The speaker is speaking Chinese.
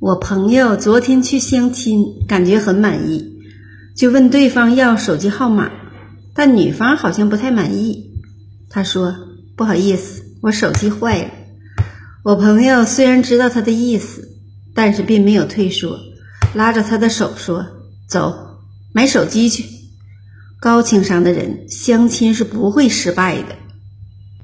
我朋友昨天去相亲感觉很满意就问对方要手机号码但女方好像不太满意。他说不好意思我手机坏了。我朋友虽然知道他的意思但是并没有退缩拉着他的手说走买手机去。高情商的人相亲是不会失败的。